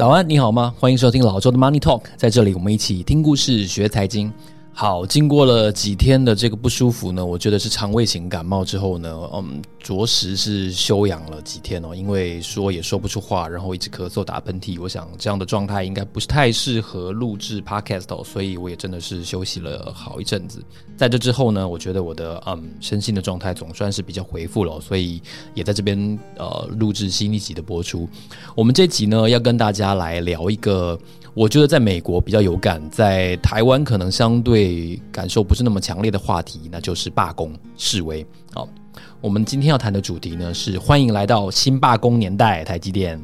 早安，你好吗？欢迎收听老周的 Money Talk，在这里我们一起听故事学财经。好，经过了几天的这个不舒服呢，我觉得是肠胃型感冒之后呢，嗯，着实是休养了几天哦，因为说也说不出话，然后一直咳嗽打喷嚏，我想这样的状态应该不是太适合录制 Podcast 哦，所以我也真的是休息了好一阵子。在这之后呢，我觉得我的嗯身心的状态总算是比较恢复了，所以也在这边呃录制新一集的播出。我们这集呢要跟大家来聊一个。我觉得在美国比较有感，在台湾可能相对感受不是那么强烈的话题，那就是罢工示威。好，我们今天要谈的主题呢是欢迎来到新罢工年代，台积电。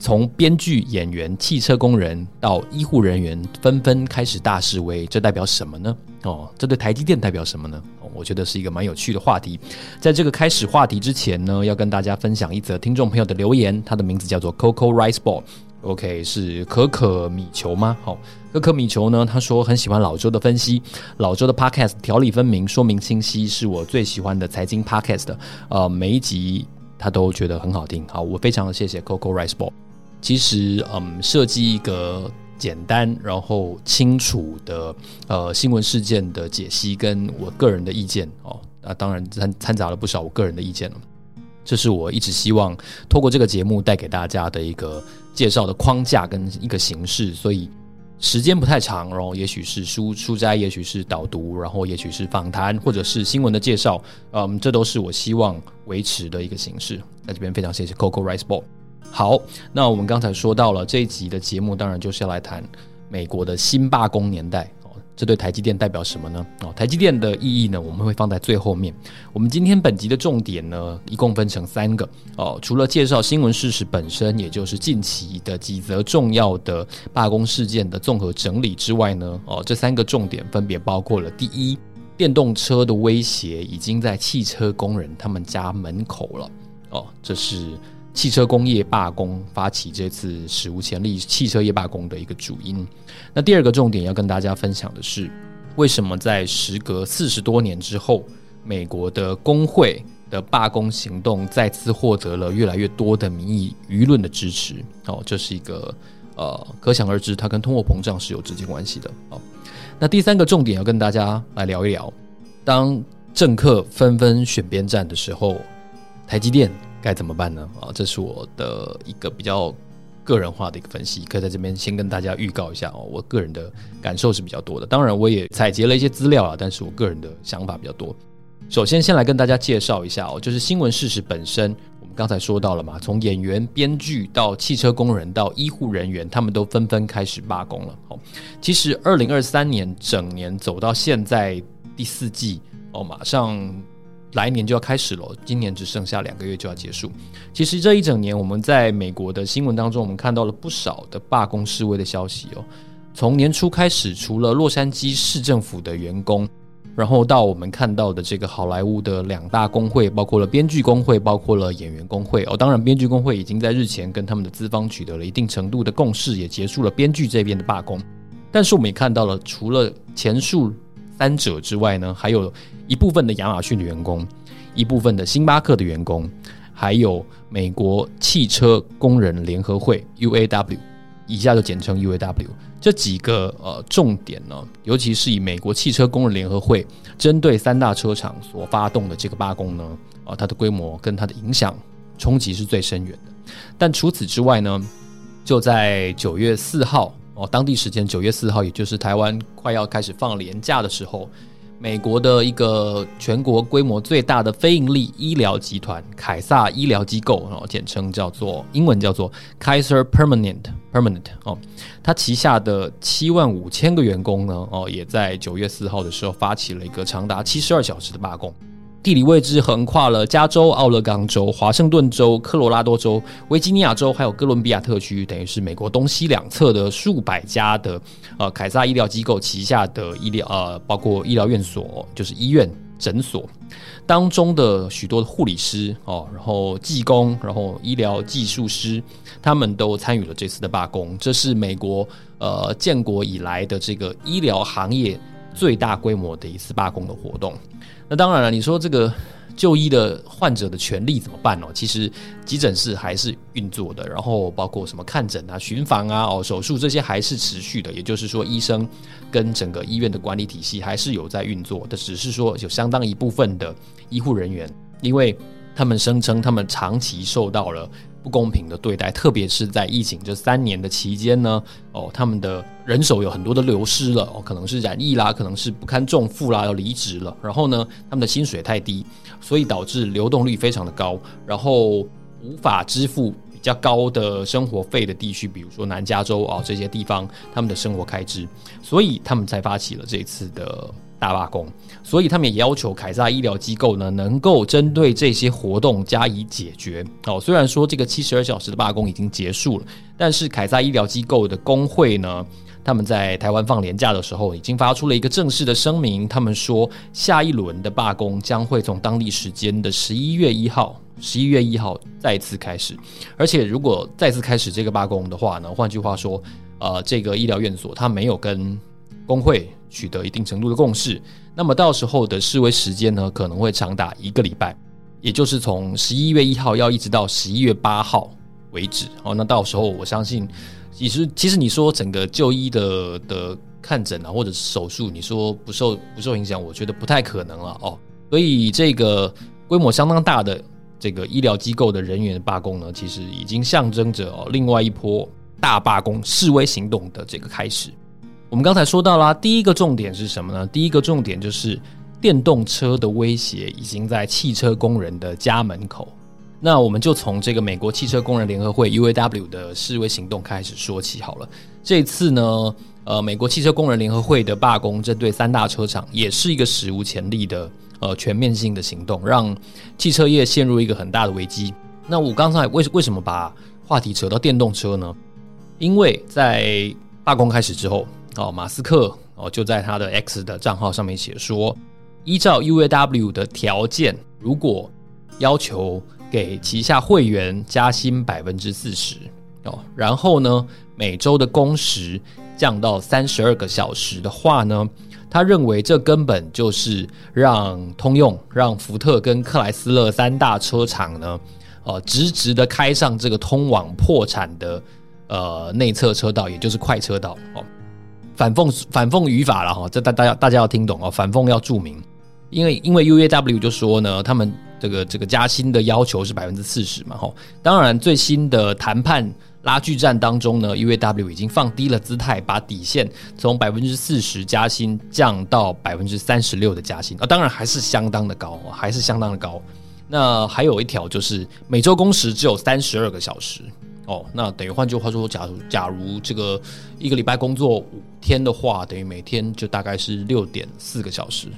从编剧、演员、汽车工人到医护人员纷纷开始大示威，这代表什么呢？哦，这对台积电代表什么呢？我觉得是一个蛮有趣的话题。在这个开始话题之前呢，要跟大家分享一则听众朋友的留言，他的名字叫做 Coco Rice Ball。OK，是可可米球吗？好，可可米球呢？他说很喜欢老周的分析，老周的 Podcast 条理分明，说明清晰，是我最喜欢的财经 Podcast。呃，每一集他都觉得很好听。好，我非常的谢谢 Coco Rice Ball。其实，嗯，设计一个简单然后清楚的呃新闻事件的解析，跟我个人的意见哦，啊，当然掺掺杂了不少我个人的意见了。这是我一直希望透过这个节目带给大家的一个介绍的框架跟一个形式，所以时间不太长，然后也许是书书斋，也许是导读，然后也许是访谈，或者是新闻的介绍，嗯，这都是我希望维持的一个形式。在这边非常谢谢 Coco Rice Ball。好，那我们刚才说到了这一集的节目，当然就是要来谈美国的新罢工年代。这对台积电代表什么呢？哦，台积电的意义呢，我们会放在最后面。我们今天本集的重点呢，一共分成三个哦。除了介绍新闻事实本身，也就是近期的几则重要的罢工事件的综合整理之外呢，哦，这三个重点分别包括了：第一，电动车的威胁已经在汽车工人他们家门口了。哦，这是。汽车工业罢工发起这次史无前例汽车业罢工的一个主因。那第二个重点要跟大家分享的是，为什么在时隔四十多年之后，美国的工会的罢工行动再次获得了越来越多的民意舆论的支持？哦，这是一个呃，可想而知，它跟通货膨胀是有直接关系的。哦，那第三个重点要跟大家来聊一聊，当政客纷纷选边站的时候，台积电。该怎么办呢？啊，这是我的一个比较个人化的一个分析，可以在这边先跟大家预告一下哦。我个人的感受是比较多的，当然我也采集了一些资料啊，但是我个人的想法比较多。首先，先来跟大家介绍一下哦，就是新闻事实本身，我们刚才说到了嘛，从演员、编剧到汽车工人到医护人员，他们都纷纷开始罢工了。哦，其实二零二三年整年走到现在第四季哦，马上。来年就要开始了，今年只剩下两个月就要结束。其实这一整年，我们在美国的新闻当中，我们看到了不少的罢工示威的消息哦。从年初开始，除了洛杉矶市政府的员工，然后到我们看到的这个好莱坞的两大工会，包括了编剧工会，包括了演员工会哦。当然，编剧工会已经在日前跟他们的资方取得了一定程度的共识，也结束了编剧这边的罢工。但是我们也看到了，除了前述三者之外呢，还有。一部分的亚马逊的员工，一部分的星巴克的员工，还有美国汽车工人联合会 （UAW），以下就简称 UAW。这几个呃重点呢，尤其是以美国汽车工人联合会针对三大车厂所发动的这个罢工呢，啊、呃，它的规模跟它的影响冲击是最深远的。但除此之外呢，就在九月四号哦，当地时间九月四号，也就是台湾快要开始放年假的时候。美国的一个全国规模最大的非盈利医疗集团凯撒医疗机构，哦，简称叫做英文叫做 Kaiser Permanent Permanent 哦，它旗下的七万五千个员工呢，哦，也在九月四号的时候发起了一个长达七十二小时的罢工。地理位置横跨了加州、奥勒冈州、华盛顿州、科罗拉多州、维吉尼亚州，还有哥伦比亚特区，等于是美国东西两侧的数百家的呃凯撒医疗机构旗下的医疗呃，包括医疗院所，就是医院、诊所当中的许多的护理师哦，然后技工，然后医疗技术师，他们都参与了这次的罢工。这是美国呃建国以来的这个医疗行业最大规模的一次罢工的活动。那当然了，你说这个就医的患者的权利怎么办哦？其实急诊室还是运作的，然后包括什么看诊啊、巡房啊、哦手术这些还是持续的。也就是说，医生跟整个医院的管理体系还是有在运作的，只是说有相当一部分的医护人员，因为他们声称他们长期受到了。不公平的对待，特别是在疫情这三年的期间呢，哦，他们的人手有很多的流失了，哦，可能是染疫啦，可能是不堪重负啦，要离职了。然后呢，他们的薪水太低，所以导致流动率非常的高，然后无法支付比较高的生活费的地区，比如说南加州啊，这些地方，他们的生活开支，所以他们才发起了这次的。大罢工，所以他们也要求凯撒医疗机构呢，能够针对这些活动加以解决。哦，虽然说这个七十二小时的罢工已经结束了，但是凯撒医疗机构的工会呢，他们在台湾放年假的时候，已经发出了一个正式的声明。他们说，下一轮的罢工将会从当地时间的十一月一号，十一月一号再次开始。而且，如果再次开始这个罢工的话呢，换句话说，呃，这个医疗院所他没有跟工会。取得一定程度的共识，那么到时候的示威时间呢，可能会长达一个礼拜，也就是从十一月一号要一直到十一月八号为止。哦，那到时候我相信，其实其实你说整个就医的的看诊啊，或者是手术，你说不受不受影响，我觉得不太可能了哦。所以这个规模相当大的这个医疗机构的人员罢工呢，其实已经象征着哦另外一波大罢工示威行动的这个开始。我们刚才说到啦，第一个重点是什么呢？第一个重点就是电动车的威胁已经在汽车工人的家门口。那我们就从这个美国汽车工人联合会 UAW 的示威行动开始说起好了。这次呢，呃，美国汽车工人联合会的罢工针对三大车厂，也是一个史无前例的呃全面性的行动，让汽车业陷入一个很大的危机。那我刚才为为什么把话题扯到电动车呢？因为在罢工开始之后。哦，马斯克哦就在他的 X 的账号上面写说，依照 UAW 的条件，如果要求给旗下会员加薪百分之四十哦，然后呢每周的工时降到三十二个小时的话呢，他认为这根本就是让通用、让福特跟克莱斯勒三大车厂呢，呃，直直的开上这个通往破产的呃内侧车道，也就是快车道哦。反讽反讽语法了哈，这大大家大家要听懂哦。反讽要注明，因为因为 UAW 就说呢，他们这个这个加薪的要求是百分之四十嘛哈。当然最新的谈判拉锯战当中呢，UAW 已经放低了姿态，把底线从百分之四十加薪降到百分之三十六的加薪啊，当然还是相当的高，还是相当的高。那还有一条就是每周工时只有三十二个小时。哦，那等于换句话说，假如假如这个一个礼拜工作五天的话，等于每天就大概是六点四个小时。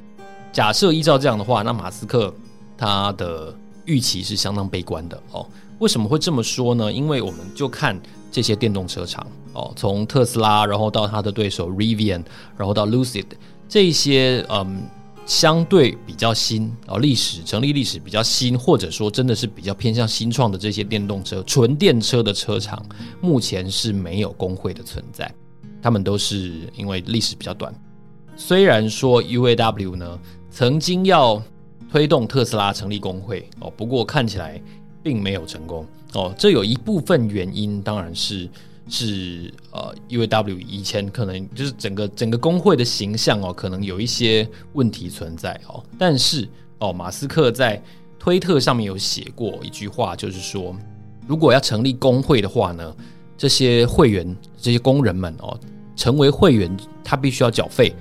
假设依照这样的话，那马斯克他的预期是相当悲观的哦。为什么会这么说呢？因为我们就看这些电动车厂哦，从特斯拉，然后到他的对手 Rivian，然后到 Lucid 这些嗯。相对比较新哦，历史成立历史比较新，或者说真的是比较偏向新创的这些电动车、纯电车的车厂，目前是没有工会的存在，他们都是因为历史比较短。虽然说 UAW 呢曾经要推动特斯拉成立工会哦，不过看起来并没有成功哦，这有一部分原因当然是。是呃，UAW 以前可能就是整个整个工会的形象哦，可能有一些问题存在哦。但是哦，马斯克在推特上面有写过一句话，就是说，如果要成立工会的话呢，这些会员、这些工人们哦，成为会员，他必须要缴费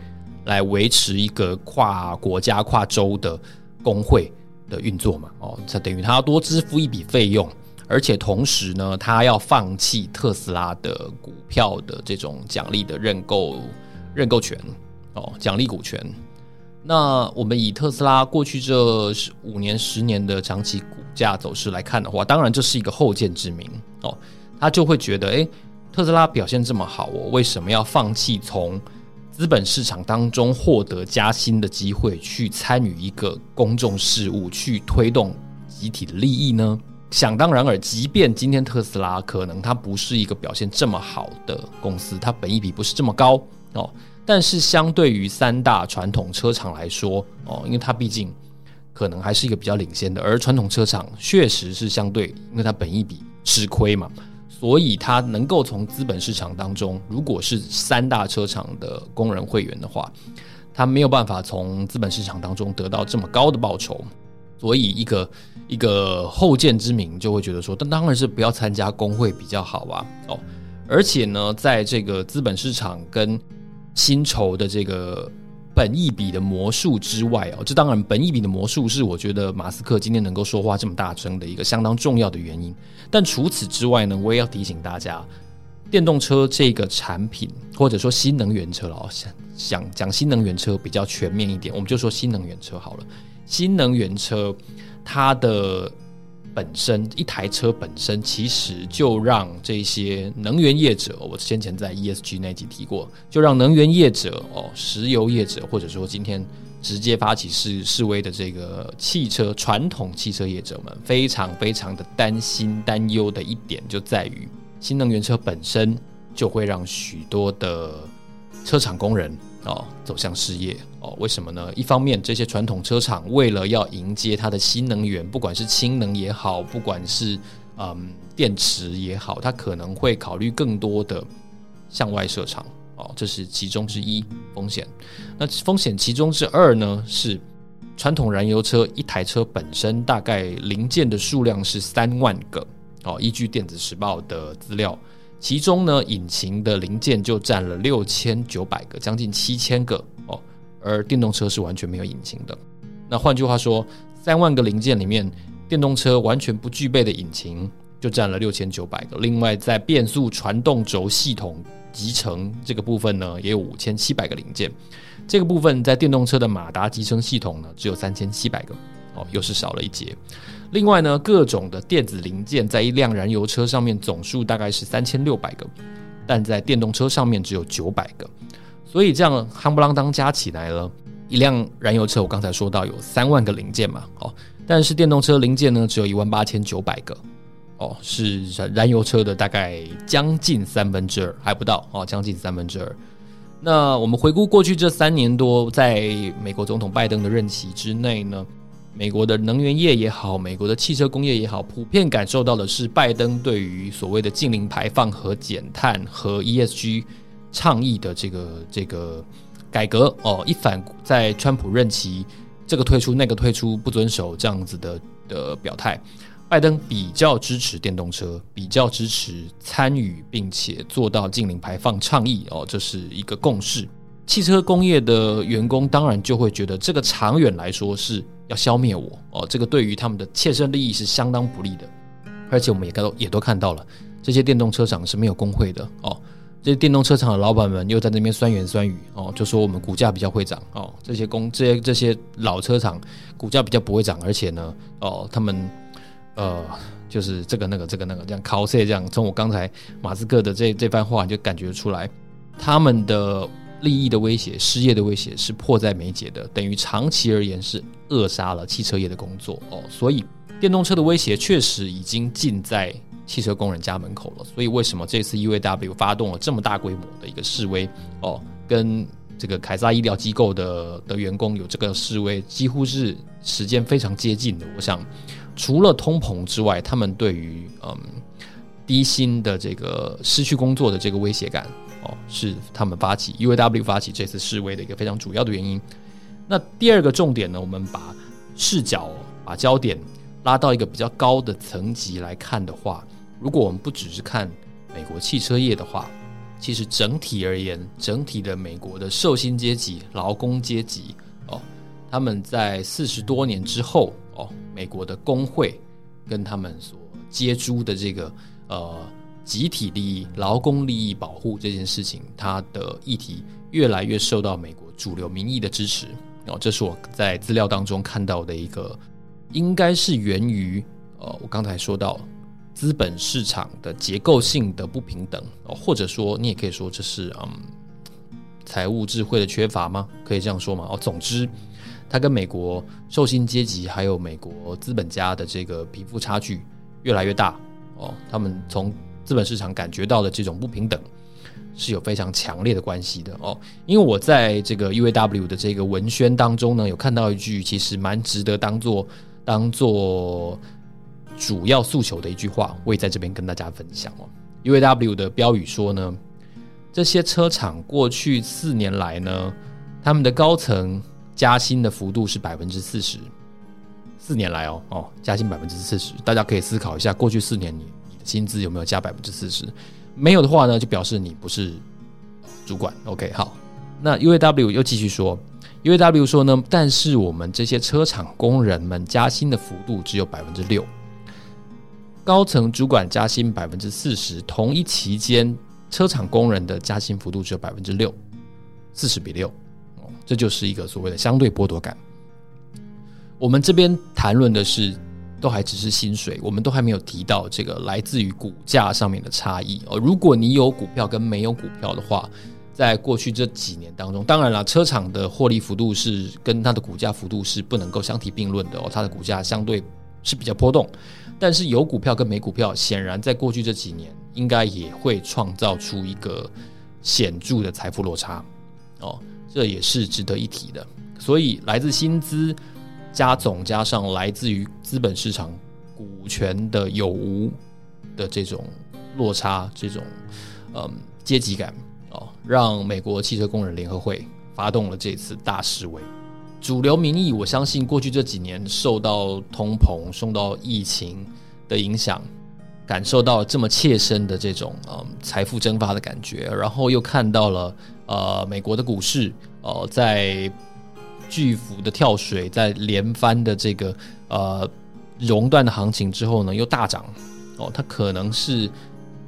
来维持一个跨国家、跨州的工会的运作嘛。哦，这等于他要多支付一笔费用。而且同时呢，他要放弃特斯拉的股票的这种奖励的认购认购权哦，奖励股权。那我们以特斯拉过去这五年、十年的长期股价走势来看的话，当然这是一个后见之明哦。他就会觉得，诶，特斯拉表现这么好，我为什么要放弃从资本市场当中获得加薪的机会，去参与一个公众事务，去推动集体的利益呢？想当然尔，即便今天特斯拉可能它不是一个表现这么好的公司，它本益比不是这么高哦，但是相对于三大传统车厂来说哦，因为它毕竟可能还是一个比较领先的，而传统车厂确实是相对，因为它本益比吃亏嘛，所以他能够从资本市场当中，如果是三大车厂的工人会员的话，他没有办法从资本市场当中得到这么高的报酬，所以一个一个后见之明就会觉得说，但当然是不要参加工会比较好啊。哦，而且呢，在这个资本市场跟薪酬的这个。本一比的魔术之外哦，这当然本一比的魔术是我觉得马斯克今天能够说话这么大声的一个相当重要的原因。但除此之外呢，我也要提醒大家，电动车这个产品或者说新能源车了哦，想想讲新能源车比较全面一点，我们就说新能源车好了。新能源车它的。本身一台车本身其实就让这些能源业者，我先前在 ESG 那集提过，就让能源业者哦，石油业者，或者说今天直接发起示示威的这个汽车传统汽车业者们，非常非常的担心担忧的一点就在于，新能源车本身就会让许多的车厂工人。哦，走向失业哦？为什么呢？一方面，这些传统车厂为了要迎接它的新能源，不管是氢能也好，不管是嗯电池也好，它可能会考虑更多的向外设厂哦，这是其中之一风险。那风险其中之二呢，是传统燃油车一台车本身大概零件的数量是三万个哦，依据电子时报的资料。其中呢，引擎的零件就占了六千九百个，将近七千个哦。而电动车是完全没有引擎的。那换句话说，三万个零件里面，电动车完全不具备的引擎就占了六千九百个。另外，在变速传动轴系统集成这个部分呢，也有五千七百个零件。这个部分在电动车的马达集成系统呢，只有三千七百个哦，又是少了一截。另外呢，各种的电子零件在一辆燃油车上面总数大概是三千六百个，但在电动车上面只有九百个，所以这样夯不啷当加起来了，一辆燃油车我刚才说到有三万个零件嘛，哦，但是电动车零件呢只有一万八千九百个，哦，是燃油车的大概将近三分之二，还不到哦，将近三分之二。那我们回顾过去这三年多，在美国总统拜登的任期之内呢，美国的能源业也好，美国的汽车工业也好，普遍感受到的是拜登对于所谓的净零排放和减碳和 ESG 倡议的这个这个改革哦，一反在川普任期这个退出那个退出不遵守这样子的的表态，拜登比较支持电动车，比较支持参与并且做到净零排放倡议哦，这是一个共识。汽车工业的员工当然就会觉得这个长远来说是。要消灭我哦，这个对于他们的切身利益是相当不利的，而且我们也都也都看到了，这些电动车厂是没有工会的哦，这些电动车厂的老板们又在那边酸言酸语哦，就说我们股价比较会涨哦，这些工这些这些老车厂股价比较不会涨，而且呢哦，他们呃就是这个那个这个那个这样 cos 这样，从我刚才马斯克的这这番话就感觉出来，他们的。利益的威胁、失业的威胁是迫在眉睫的，等于长期而言是扼杀了汽车业的工作哦。所以，电动车的威胁确实已经近在汽车工人家门口了。所以，为什么这次 UAW 发动了这么大规模的一个示威哦？跟这个凯撒医疗机构的的员工有这个示威，几乎是时间非常接近的。我想，除了通膨之外，他们对于嗯低薪的这个失去工作的这个威胁感。哦，是他们发起 UAW 发起这次示威的一个非常主要的原因。那第二个重点呢，我们把视角、把焦点拉到一个比较高的层级来看的话，如果我们不只是看美国汽车业的话，其实整体而言，整体的美国的受薪阶级、劳工阶级哦，他们在四十多年之后哦，美国的工会跟他们所接触的这个呃。集体利益、劳工利益保护这件事情，它的议题越来越受到美国主流民意的支持。哦，这是我在资料当中看到的一个，应该是源于呃，我刚才说到资本市场的结构性的不平等，或者说你也可以说这是嗯，财务智慧的缺乏吗？可以这样说吗？哦，总之，它跟美国受薪阶级还有美国资本家的这个贫富差距越来越大。哦，他们从资本市场感觉到的这种不平等，是有非常强烈的关系的哦。因为我在这个 UAW 的这个文宣当中呢，有看到一句其实蛮值得当做当做主要诉求的一句话，我也在这边跟大家分享哦。UAW 的标语说呢，这些车厂过去四年来呢，他们的高层加薪的幅度是百分之四十。四年来哦哦，加薪百分之四十，大家可以思考一下，过去四年你薪资有没有加百分之四十？没有的话呢，就表示你不是主管。OK，好，那 UAW 又继续说，UAW 说呢，但是我们这些车厂工人们加薪的幅度只有百分之六，高层主管加薪百分之四十，同一期间车厂工人的加薪幅度只有百分之六，四十比六，哦，这就是一个所谓的相对剥夺感。我们这边谈论的是，都还只是薪水，我们都还没有提到这个来自于股价上面的差异哦。如果你有股票跟没有股票的话，在过去这几年当中，当然了，车厂的获利幅度是跟它的股价幅度是不能够相提并论的哦，它的股价相对是比较波动。但是有股票跟没股票，显然在过去这几年，应该也会创造出一个显著的财富落差哦，这也是值得一提的。所以来自薪资。加总加上来自于资本市场股权的有无的这种落差，这种嗯阶级感哦，让美国汽车工人联合会发动了这次大示威。主流民意，我相信过去这几年受到通膨、受到疫情的影响，感受到这么切身的这种嗯财富蒸发的感觉，然后又看到了呃美国的股市呃在。巨幅的跳水，在连番的这个呃熔断的行情之后呢，又大涨哦，它可能是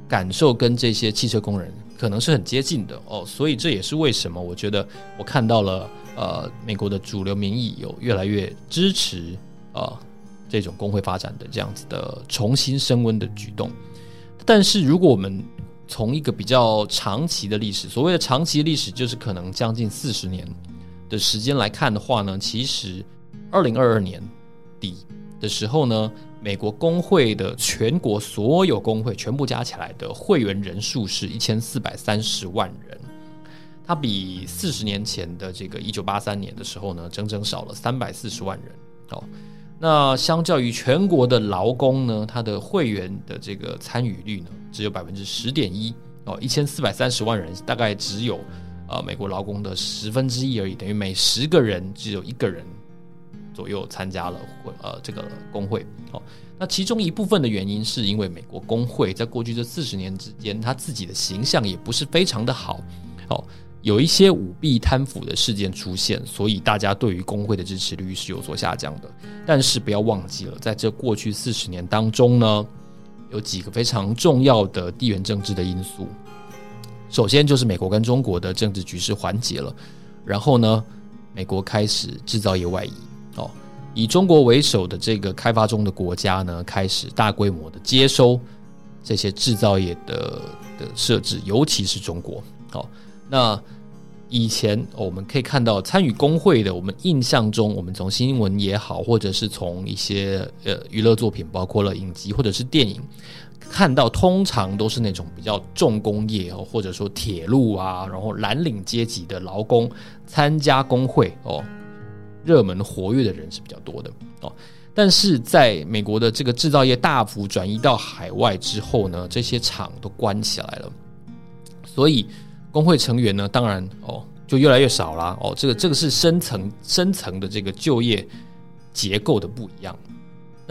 感受跟这些汽车工人可能是很接近的哦，所以这也是为什么我觉得我看到了呃美国的主流民意有越来越支持、呃、这种工会发展的这样子的重新升温的举动，但是如果我们从一个比较长期的历史，所谓的长期历史就是可能将近四十年。的时间来看的话呢，其实二零二二年底的时候呢，美国工会的全国所有工会全部加起来的会员人数是一千四百三十万人，它比四十年前的这个一九八三年的时候呢，整整少了三百四十万人。哦，那相较于全国的劳工呢，它的会员的这个参与率呢，只有百分之十点一。哦，一千四百三十万人大概只有。呃，美国劳工的十分之一而已，等于每十个人只有一个人左右参加了会呃这个工会。哦，那其中一部分的原因是因为美国工会在过去这四十年之间，他自己的形象也不是非常的好。哦，有一些舞弊贪腐的事件出现，所以大家对于工会的支持率是有所下降的。但是不要忘记了，在这过去四十年当中呢，有几个非常重要的地缘政治的因素。首先就是美国跟中国的政治局势缓解了，然后呢，美国开始制造业外移哦，以中国为首的这个开发中的国家呢，开始大规模的接收这些制造业的的设置，尤其是中国哦。那以前我们可以看到参与工会的，我们印象中，我们从新闻也好，或者是从一些呃娱乐作品，包括了影集或者是电影。看到通常都是那种比较重工业哦，或者说铁路啊，然后蓝领阶级的劳工参加工会哦，热门活跃的人是比较多的哦。但是在美国的这个制造业大幅转移到海外之后呢，这些厂都关起来了，所以工会成员呢，当然哦就越来越少了哦。这个这个是深层深层的这个就业结构的不一样。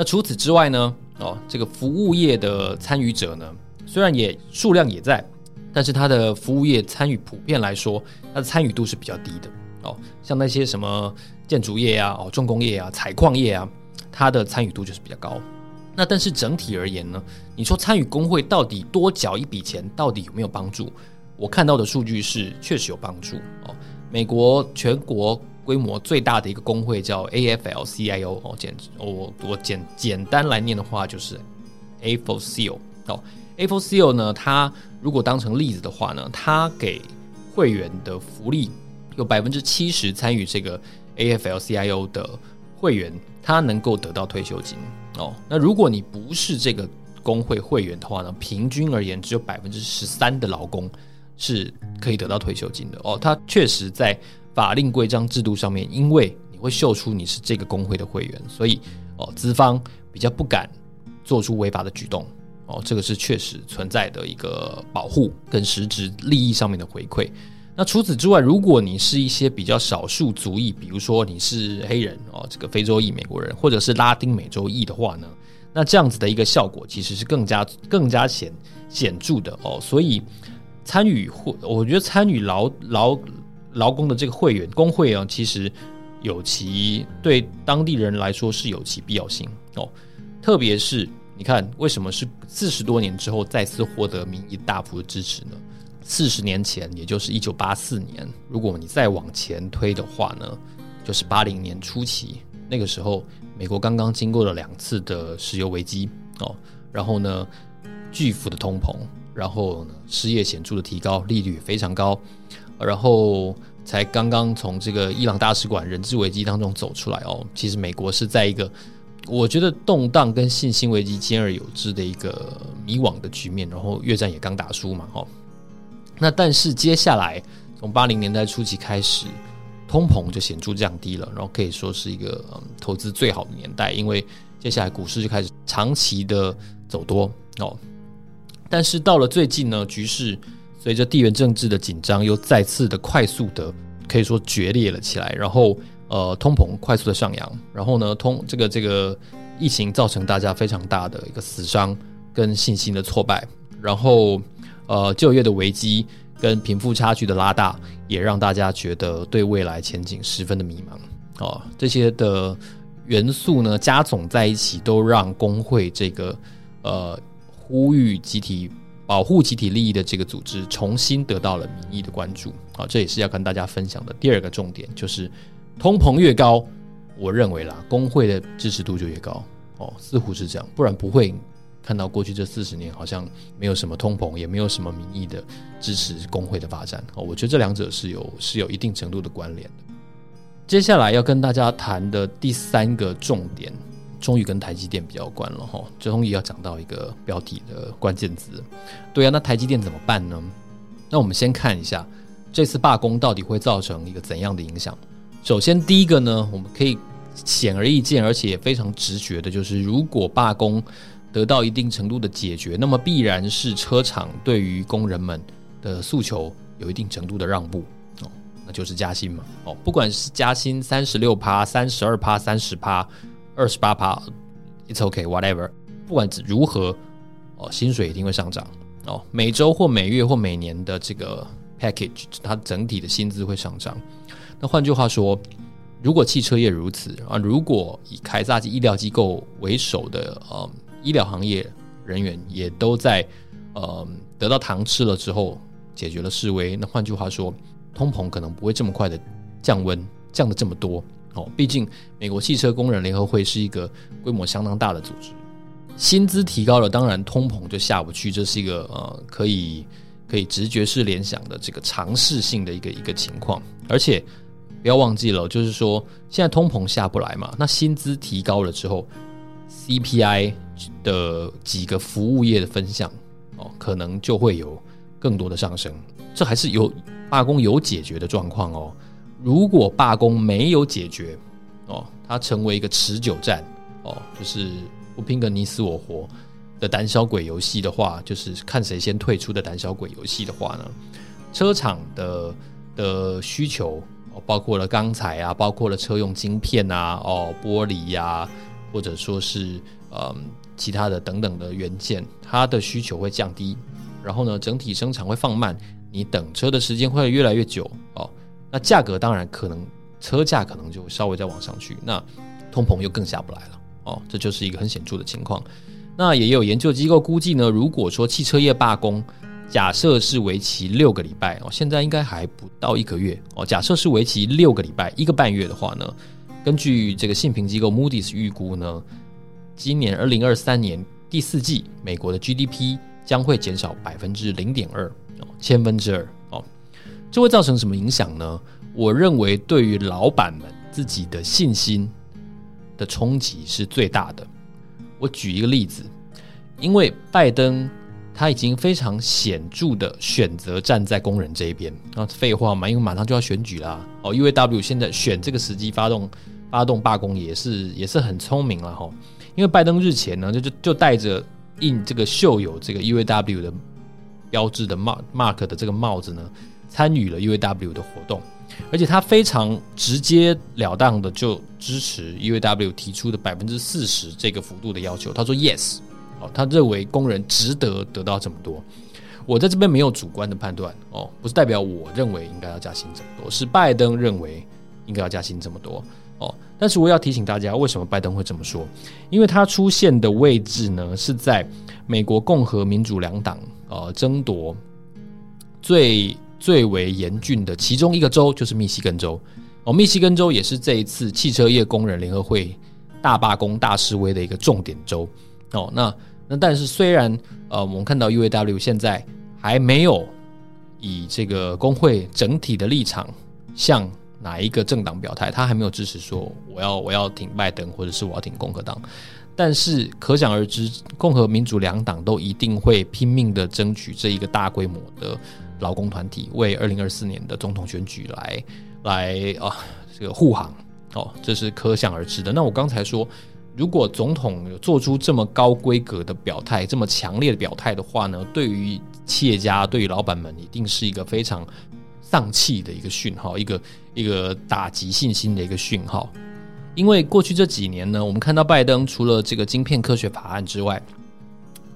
那除此之外呢？哦，这个服务业的参与者呢，虽然也数量也在，但是它的服务业参与普遍来说，它的参与度是比较低的。哦，像那些什么建筑业啊、哦重工业啊、采矿业啊，它的参与度就是比较高。那但是整体而言呢，你说参与工会到底多缴一笔钱，到底有没有帮助？我看到的数据是确实有帮助。哦，美国全国。规模最大的一个工会叫 AFL-CIO 哦，简我我简简单来念的话就是 A4CO 哦，A4CO 呢，它如果当成例子的话呢，它给会员的福利有百分之七十参与这个 AFL-CIO 的会员，他能够得到退休金哦。那如果你不是这个工会会员的话呢，平均而言只有百分之十三的劳工是可以得到退休金的哦。他确实在法令规章制度上面，因为你会秀出你是这个工会的会员，所以哦，资方比较不敢做出违法的举动哦。这个是确实存在的一个保护跟实质利益上面的回馈。那除此之外，如果你是一些比较少数族裔，比如说你是黑人哦，这个非洲裔美国人，或者是拉丁美洲裔的话呢，那这样子的一个效果其实是更加更加显显著的哦。所以参与或，我觉得参与劳劳劳工的这个会员工会啊，其实有其对当地人来说是有其必要性哦。特别是你看，为什么是四十多年之后再次获得民意大幅的支持呢？四十年前，也就是一九八四年，如果你再往前推的话呢，就是八零年初期，那个时候美国刚刚经过了两次的石油危机哦，然后呢，巨幅的通膨，然后呢，失业显著的提高，利率非常高，然后才刚刚从这个伊朗大使馆人质危机当中走出来哦。其实美国是在一个我觉得动荡跟信心危机兼而有之的一个迷惘的局面，然后越战也刚打输嘛，哦。那但是接下来从八零年代初期开始，通膨就显著降低了，然后可以说是一个投资最好的年代，因为接下来股市就开始长期的走多哦。但是到了最近呢，局势随着地缘政治的紧张又再次的快速的可以说决裂了起来，然后呃通膨快速的上扬，然后呢通这个这个疫情造成大家非常大的一个死伤跟信心的挫败，然后。呃，就业的危机跟贫富差距的拉大，也让大家觉得对未来前景十分的迷茫。哦，这些的元素呢，加总在一起，都让工会这个呃呼吁集体保护集体利益的这个组织，重新得到了民意的关注。啊，这也是要跟大家分享的第二个重点，就是通膨越高，我认为啦，工会的支持度就越高。哦，似乎是这样，不然不会。看到过去这四十年，好像没有什么通膨，也没有什么民意的支持工会的发展哦。我觉得这两者是有是有一定程度的关联的。接下来要跟大家谈的第三个重点，终于跟台积电比较关了哈。终于要讲到一个标题的关键字。对啊，那台积电怎么办呢？那我们先看一下这次罢工到底会造成一个怎样的影响。首先，第一个呢，我们可以显而易见，而且也非常直觉的，就是如果罢工。得到一定程度的解决，那么必然是车厂对于工人们的诉求有一定程度的让步哦，那就是加薪嘛哦，不管是加薪三十六趴、三十二趴、三十趴、二十八趴，it's okay whatever，不管如何哦，薪水一定会上涨哦，每周或每月或每年的这个 package，它整体的薪资会上涨。那换句话说，如果汽车业如此啊，如果以凯撒及医疗机构为首的呃。医疗行业人员也都在，呃，得到糖吃了之后解决了示威。那换句话说，通膨可能不会这么快的降温，降得这么多哦。毕竟美国汽车工人联合会是一个规模相当大的组织，薪资提高了，当然通膨就下不去。这是一个呃，可以可以直觉式联想的这个尝试性的一个一个情况。而且不要忘记了，就是说现在通膨下不来嘛，那薪资提高了之后，CPI。的几个服务业的分项哦，可能就会有更多的上升。这还是有罢工有解决的状况哦。如果罢工没有解决哦，它成为一个持久战哦，就是不拼个你死我活的胆小鬼游戏的话，就是看谁先退出的胆小鬼游戏的话呢，车厂的的需求哦，包括了钢材啊，包括了车用晶片啊，哦，玻璃呀、啊，或者说是嗯。其他的等等的元件，它的需求会降低，然后呢，整体生产会放慢，你等车的时间会越来越久哦。那价格当然可能车价可能就稍微再往上去，那通膨又更下不来了哦。这就是一个很显著的情况。那也有研究机构估计呢，如果说汽车业罢工，假设是为期六个礼拜哦，现在应该还不到一个月哦。假设是为期六个礼拜，一个半月的话呢，根据这个信评机构 Moody's 预估呢。今年二零二三年第四季，美国的 GDP 将会减少百分之零点二哦，千分之二，这会造成什么影响呢？我认为对于老板们自己的信心的冲击是最大的。我举一个例子，因为拜登他已经非常显著的选择站在工人这一边。啊，废话嘛，因为马上就要选举啦。哦，UAW 现在选这个时机发动发动罢工也是也是很聪明了哈。因为拜登日前呢，就就就戴着印这个绣有这个 UAW 的标志的帽 mark 的这个帽子呢，参与了 UAW 的活动，而且他非常直截了当的就支持 UAW 提出的百分之四十这个幅度的要求。他说 Yes。哦，他认为工人值得得到这么多。我在这边没有主观的判断哦，不是代表我认为应该要加薪这么多，是拜登认为应该要加薪这么多哦。但是我要提醒大家，为什么拜登会这么说？因为他出现的位置呢，是在美国共和民主两党呃争夺最最为严峻的其中一个州，就是密西根州哦。密西根州也是这一次汽车业工人联合会大罢工、大示威的一个重点州哦。那那但是虽然呃，我们看到 UAW 现在还没有以这个工会整体的立场向哪一个政党表态，他还没有支持说我要我要挺拜登，或者是我要挺共和党。但是可想而知，共和民主两党都一定会拼命的争取这一个大规模的劳工团体，为二零二四年的总统选举来来啊这个护航哦，这是可想而知的。那我刚才说。如果总统有做出这么高规格的表态，这么强烈的表态的话呢，对于企业家、对于老板们，一定是一个非常丧气的一个讯号，一个一个打击信心的一个讯号。因为过去这几年呢，我们看到拜登除了这个晶片科学法案之外，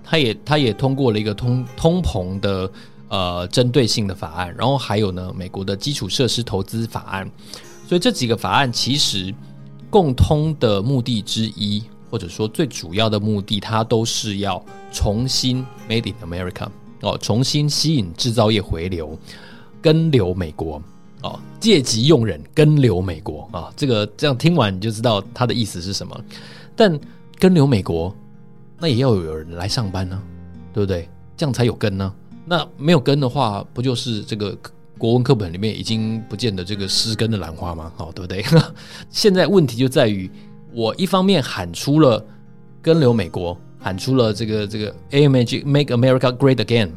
他也他也通过了一个通通膨的呃针对性的法案，然后还有呢美国的基础设施投资法案，所以这几个法案其实。共通的目的之一，或者说最主要的目的，它都是要重新 Made in America 哦，重新吸引制造业回流，跟留美国哦，借机用人跟留美国啊，这个这样听完你就知道它的意思是什么。但跟留美国，那也要有人来上班呢，对不对？这样才有根呢。那没有根的话，不就是这个？国文课本里面已经不见得这个失根的兰花吗？好，对不对？现在问题就在于，我一方面喊出了根留美国，喊出了这个这个 AMG Make America Great Again，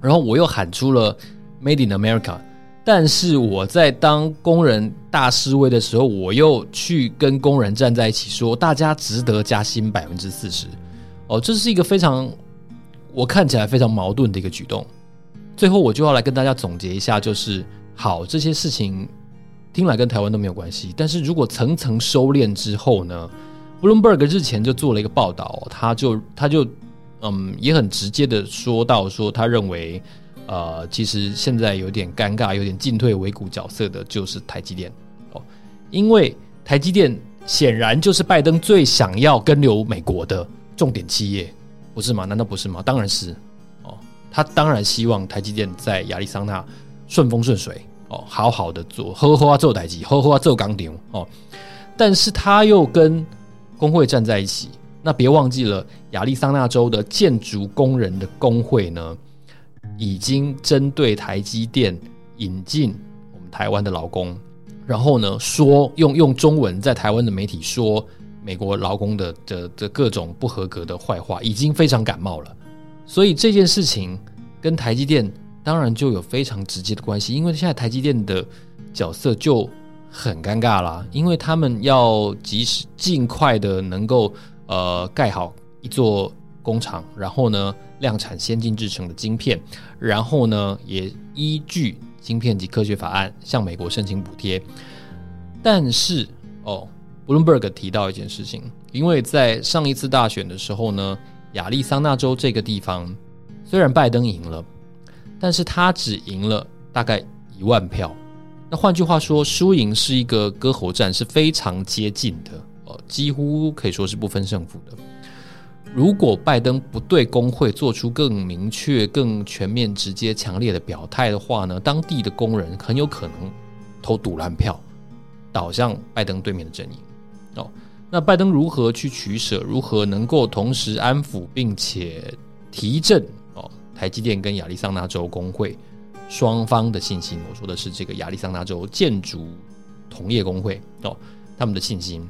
然后我又喊出了 Made in America，但是我在当工人大示威的时候，我又去跟工人站在一起说，大家值得加薪百分之四十。哦，这是一个非常我看起来非常矛盾的一个举动。最后，我就要来跟大家总结一下，就是好，这些事情听来跟台湾都没有关系，但是如果层层收敛之后呢布隆伯格日前就做了一个报道，他就他就嗯也很直接的说到说，他认为呃其实现在有点尴尬，有点进退维谷角色的就是台积电哦，因为台积电显然就是拜登最想要跟留美国的重点企业，不是吗？难道不是吗？当然是哦。他当然希望台积电在亚利桑那顺风顺水哦，好好的做，好好做台积，好好做钢铁哦。但是他又跟工会站在一起，那别忘记了亚利桑那州的建筑工人的工会呢，已经针对台积电引进我们台湾的劳工，然后呢说用用中文在台湾的媒体说美国劳工的的的各种不合格的坏话，已经非常感冒了。所以这件事情跟台积电当然就有非常直接的关系，因为现在台积电的角色就很尴尬啦，因为他们要及时尽快的能够呃盖好一座工厂，然后呢量产先进制程的晶片，然后呢也依据晶片及科学法案向美国申请补贴。但是哦，Bloomberg 提到一件事情，因为在上一次大选的时候呢。亚利桑那州这个地方，虽然拜登赢了，但是他只赢了大概一万票。那换句话说，输赢是一个割喉战，是非常接近的，呃，几乎可以说是不分胜负的。如果拜登不对工会做出更明确、更全面、直接、强烈的表态的话呢，当地的工人很有可能投赌烂票，倒向拜登对面的阵营。哦。那拜登如何去取舍？如何能够同时安抚并且提振哦台积电跟亚利桑那州工会双方的信心？我说的是这个亚利桑那州建筑同业工会哦，他们的信心。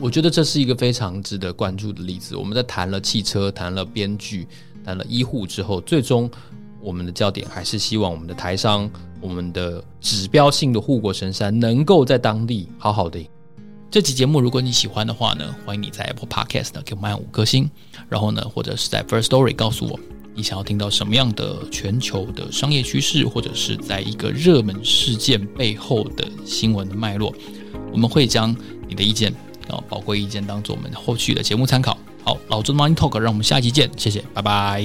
我觉得这是一个非常值得关注的例子。我们在谈了汽车，谈了编剧，谈了医护之后，最终我们的焦点还是希望我们的台商、我们的指标性的护国神山能够在当地好好的。这期节目如果你喜欢的话呢，欢迎你在 Apple Podcast 呢给我们按五颗星，然后呢，或者是在 First Story 告诉我你想要听到什么样的全球的商业趋势，或者是在一个热门事件背后的新闻的脉络，我们会将你的意见啊宝贵意见当做我们后续的节目参考。好，老周的 Money Talk，让我们下期见，谢谢，拜拜。